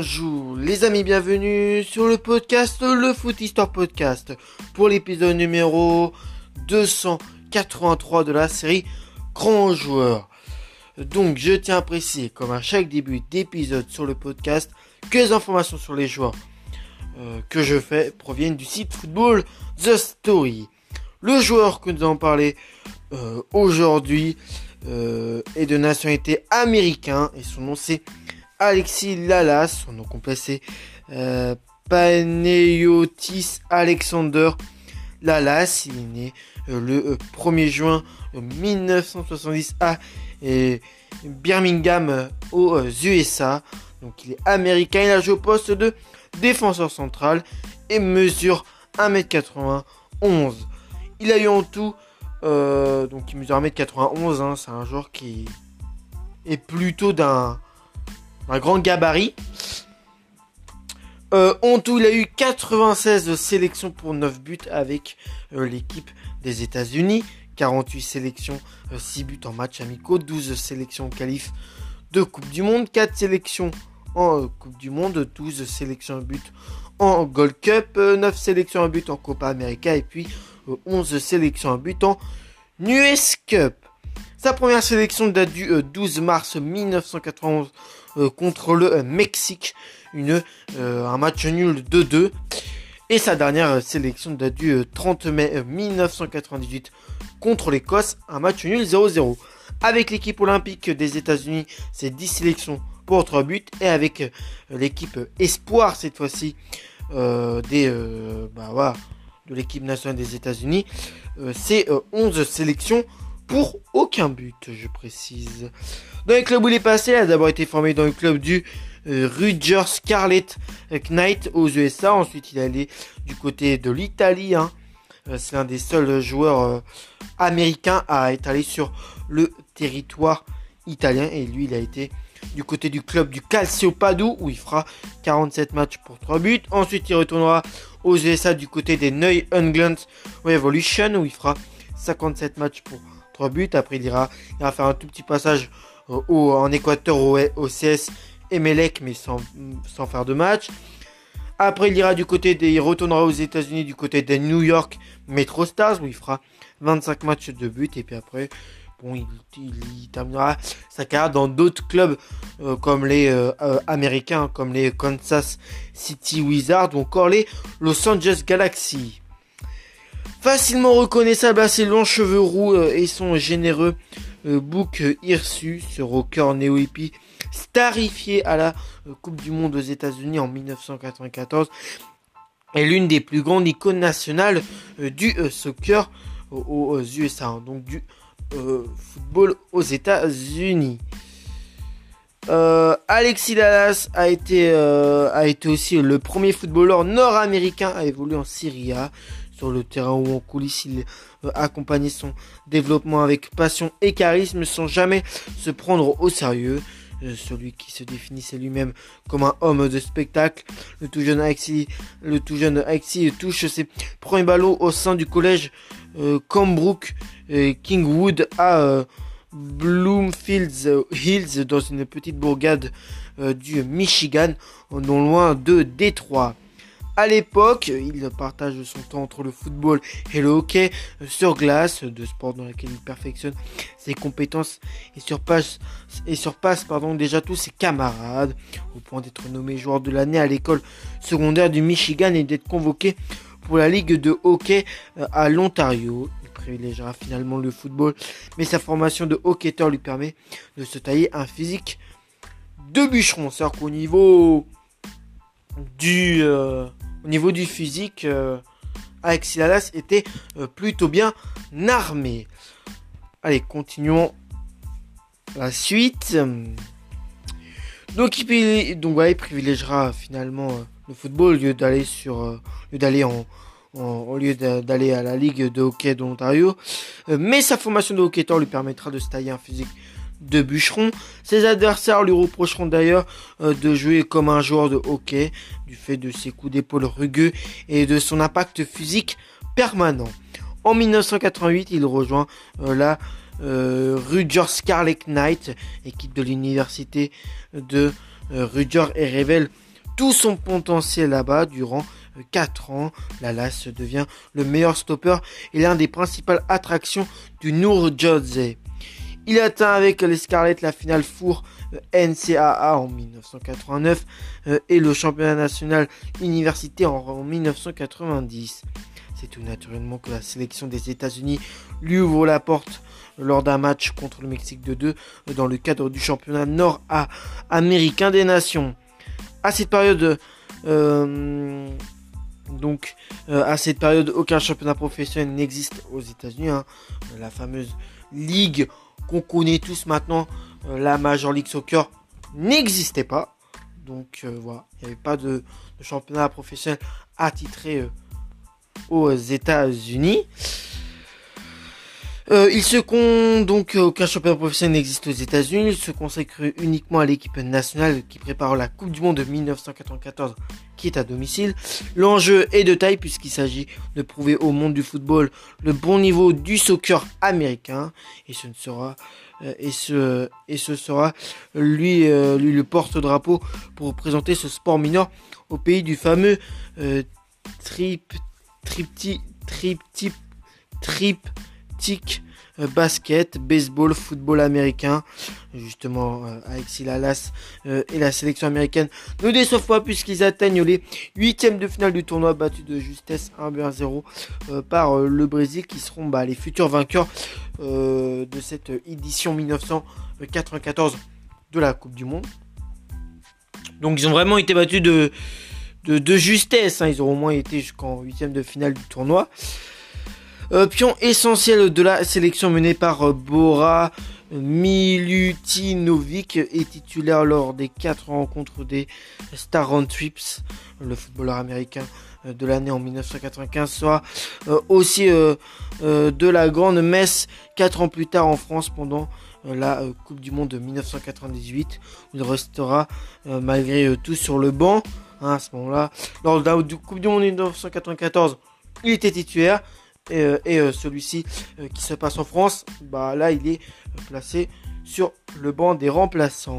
Bonjour les amis, bienvenue sur le podcast Le Foot Histoire Podcast pour l'épisode numéro 283 de la série Grand Joueur. Donc je tiens à préciser, comme à chaque début d'épisode sur le podcast, que les informations sur les joueurs euh, que je fais proviennent du site Football The Story. Le joueur que nous allons parler euh, aujourd'hui euh, est de nationalité américain et son nom c'est Alexis Lalas, son nom complet c'est euh, Paneotis Alexander Lalas. Il est né euh, le 1er euh, juin 1970 à Birmingham aux USA. Donc il est américain, il a joué au poste de défenseur central et mesure 1m91. Il a eu en tout, donc il mesure 1m91, hein, c'est un joueur qui est plutôt d'un un grand gabarit. Euh, en tout, il a eu 96 sélections pour 9 buts avec euh, l'équipe des États-Unis. 48 sélections, 6 euh, buts en match amicaux, 12 sélections en qualif de Coupe du Monde, 4 sélections en Coupe du Monde, 12 sélections en but en Gold Cup, 9 sélections en but en Copa América et puis 11 sélections en but en US Cup. Sa première sélection date du 12 mars 1991 euh, contre le euh, Mexique. Une, euh, un match nul 2-2. Et sa dernière sélection date du 30 mai 1998 contre l'Écosse, un match nul 0-0. Avec l'équipe olympique des États-Unis, c'est 10 sélections pour 3 buts. Et avec l'équipe Espoir, cette fois-ci, des, bah, de l'équipe nationale des États-Unis, c'est 11 sélections pour aucun but, je précise. Dans le club où il est passé, il a d'abord été formé dans le club du euh, Rutgers Scarlet Knight aux USA. Ensuite, il est allé du côté de l'Italie. Hein. Euh, c'est l'un des seuls joueurs euh, américains à être allé sur le territoire italien. Et lui, il a été du côté du club du Calcio Padou où il fera 47 matchs pour 3 buts. Ensuite, il retournera aux USA du côté des Neu England Revolution où il fera 57 matchs pour 3 buts. Après, il ira, il faire un tout petit passage en Équateur au, CS Emelec, mais sans, sans, faire de match. Après, il ira du côté des, il retournera aux États-Unis du côté des New York Metro Stars où il fera 25 matchs de but et puis après, bon, il, terminera sa carrière dans d'autres clubs euh, comme les euh, euh, américains, comme les Kansas City Wizards ou encore les Los Angeles Galaxy. Facilement reconnaissable à ses longs cheveux roux et son généreux euh, Book Hirsu, ce rocker néo-hippie starifié à la euh, Coupe du Monde aux États-Unis en 1994, est l'une des plus grandes icônes nationales euh, du soccer aux, USA, hein, donc du football aux États-Unis. Alexis Dallas a été, a été aussi le premier footballeur nord-américain à évoluer en Syrie sur le terrain ou en coulisses. Il euh, accompagner son développement avec passion et charisme sans jamais se prendre au sérieux. Euh, celui qui se définissait lui-même comme un homme de spectacle. Le tout jeune Alexis, le tout jeune touche ses premiers ballons au sein du collège euh, Cambrook Kingwood à Bloomfield Hills dans une petite bourgade du Michigan, non loin de Détroit. À l'époque, il partage son temps entre le football et le hockey sur glace, de sport dans lequel il perfectionne ses compétences et surpasse, déjà tous ses camarades, au point d'être nommé joueur de l'année à l'école secondaire du Michigan et d'être convoqué pour la ligue de hockey euh, à l'Ontario. Il privilégiera finalement le football, mais sa formation de hockeyteur lui permet de se tailler un physique de bûcheron. C'est-à-dire qu'au niveau du... Euh, au niveau du physique, euh, Alexis était euh, plutôt bien armé. Allez, continuons la suite. Donc il, donc, privilégiera finalement euh, le football au lieu d'aller sur, d'aller en, au lieu d'aller à la ligue de hockey de l'Ontario. mais sa formation de hockeyteur lui permettra de se tailler un physique de bûcheron. Ses adversaires lui reprocheront d'ailleurs euh, de jouer comme un joueur de hockey du fait de ses coups d'épaule rugueux et de son impact physique permanent. En 1988, il rejoint euh, la euh, Scarlet Knight, équipe de l'université de Rutgers et révèle tout son potentiel là-bas durant 4 ans. Lalas devient le meilleur stopper et l'un des principales attractions du Nour Jersey. Il atteint avec les Scarlets la finale four NCAA en 1989 euh, et le championnat national université en 1990. C'est tout naturellement que la sélection des États-Unis lui ouvre la porte lors d'un match contre le Mexique de 2 euh, dans le cadre du championnat nord-américain des nations. À cette période, euh, donc à cette période, aucun championnat professionnel n'existe aux États-Unis. Hein. La fameuse ligue qu'on connaît tous maintenant, euh, la Major League Soccer n'existait pas. Donc euh, voilà, il n'y avait pas de, championnat professionnel attitré euh, aux États-Unis. Il se con donc aucun championnat professionnel n'existe aux États-Unis. Il se consacre uniquement à l'équipe nationale qui prépare la Coupe du Monde de 1994 qui est à domicile. L'enjeu est de taille puisqu'il s'agit de prouver au monde du football le bon niveau du soccer américain et ce ne sera euh, et ce et ce sera lui euh, lui le porte-drapeau pour présenter ce sport mineur au pays du fameux euh, trip tripti triptyque euh, basket, baseball, football américain. Justement, euh, avec Silalas euh, et la sélection américaine ne déçoivent pas puisqu'ils atteignent les huitièmes de finale du tournoi battus de justesse 1-0 par le Brésil qui seront bah, les futurs vainqueurs de cette édition 1994 de la Coupe du Monde. Donc ils ont vraiment été battus de, justesse. Hein. Ils auront au moins été jusqu'en huitième de finale du tournoi. Euh, pion essentiel de la sélection menée par euh, Bora Milutinovic est titulaire lors des quatre rencontres des Star on Trips, le footballeur américain euh, de l'année en 1995, soit aussi de la grande messe quatre ans plus tard en France pendant la Coupe du Monde de 1998, où il restera malgré tout sur le banc hein, à ce moment-là. Lors de la Coupe du Monde de 1994, il était titulaire et, euh, euh, celui-ci euh, qui se passe en France, bah là il est placé sur le banc des remplaçants.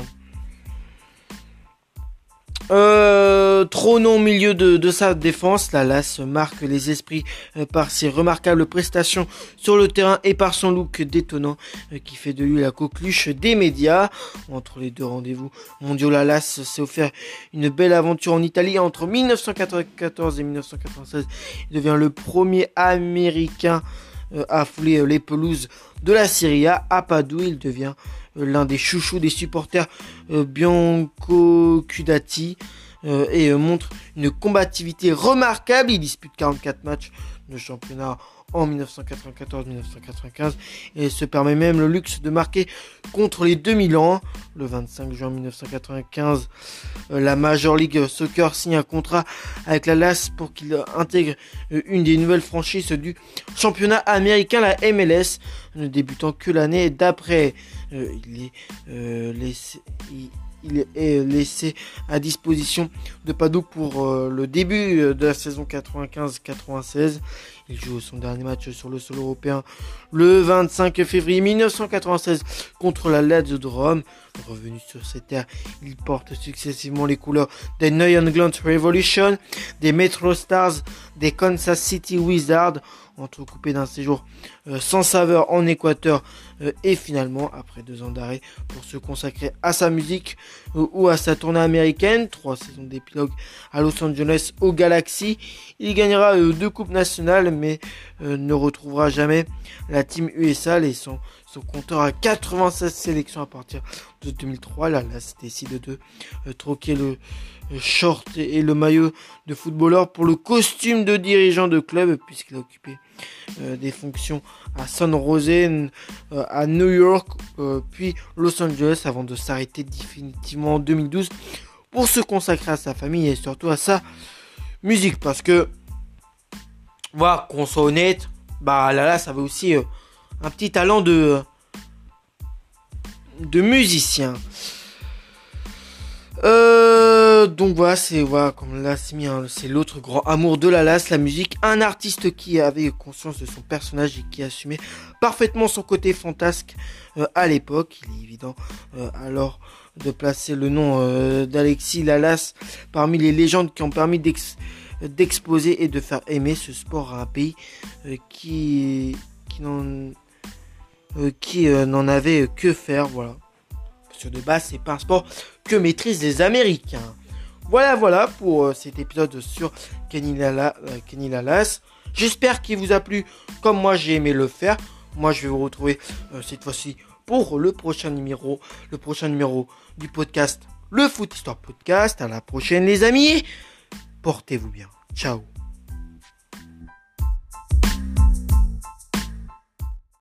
Euh, trop non au milieu de, sa défense, la marque les esprits par ses remarquables prestations sur le terrain et par son look détonnant qui fait de lui la coqueluche des médias. Entre les deux rendez-vous mondiaux, la s'est offert une belle aventure en Italie entre 1994 et 1996. Il devient le premier américain à fouler les pelouses de la Serie A. À Padoue, il devient euh, l'un des chouchous des supporters euh, Bianco Cudati euh, et montre une combativité remarquable. Il dispute 44 matchs de championnat en 1994-1995 et se permet même le luxe de marquer contre les 2000 ans. Le 25 juin 1995, la Major League Soccer signe un contrat avec la LAS pour qu'il intègre une des nouvelles franchises du championnat américain, la MLS, ne débutant que l'année d'après. Euh, il est euh, laissé, est laissé à disposition de Padoue pour euh, le début de la saison 95-96. Il joue son dernier match sur le sol européen le 25 février 1996 contre la Lazio de Rome. Revenu sur cette terres, il porte successivement les couleurs des New England Revolution, des Metro Stars, des Kansas City Wizards entrecoupé d'un séjour euh, sans saveur en Équateur euh, et finalement après deux ans d'arrêt pour se consacrer à sa musique euh, ou à sa tournée américaine, trois saisons d'épilogue à Los Angeles au Galaxy, il gagnera deux coupes nationales mais ne retrouvera jamais la team USA laissant son compteur à 96 sélections à partir de 2003. Là, là décide de troquer le short et le maillot de footballeur pour le costume de dirigeant de club puisqu'il a occupé euh, des fonctions à San Jose, euh, à New York, euh, puis Los Angeles avant de s'arrêter définitivement en 2012 pour se consacrer à sa famille et surtout à sa musique parce que voilà qu'on soit honnête bah là là ça avait aussi un petit talent de de musicien euh, donc voilà, c'est voilà, comme là c'est c'est l'autre grand amour de la la musique. Un artiste qui avait conscience de son personnage et qui assumait parfaitement son côté fantasque euh, à l'époque. Il est évident euh, alors de placer le nom d'Alexis Lalas parmi les légendes qui ont permis d'exposer et de faire aimer ce sport à un pays qui, qui n'en qui n'en avait que faire, voilà. Parce que de base, c'est pas un sport que maîtrisent les Américains. Voilà, voilà pour cet épisode sur Kenny, Lala, Kenny Lalas. J'espère qu'il vous a plu comme moi j'ai aimé le faire. Moi, je vais vous retrouver cette fois-ci pour le prochain numéro, le prochain numéro du podcast, le Foot Histoire Podcast. À la prochaine, les amis. Portez-vous bien. Ciao.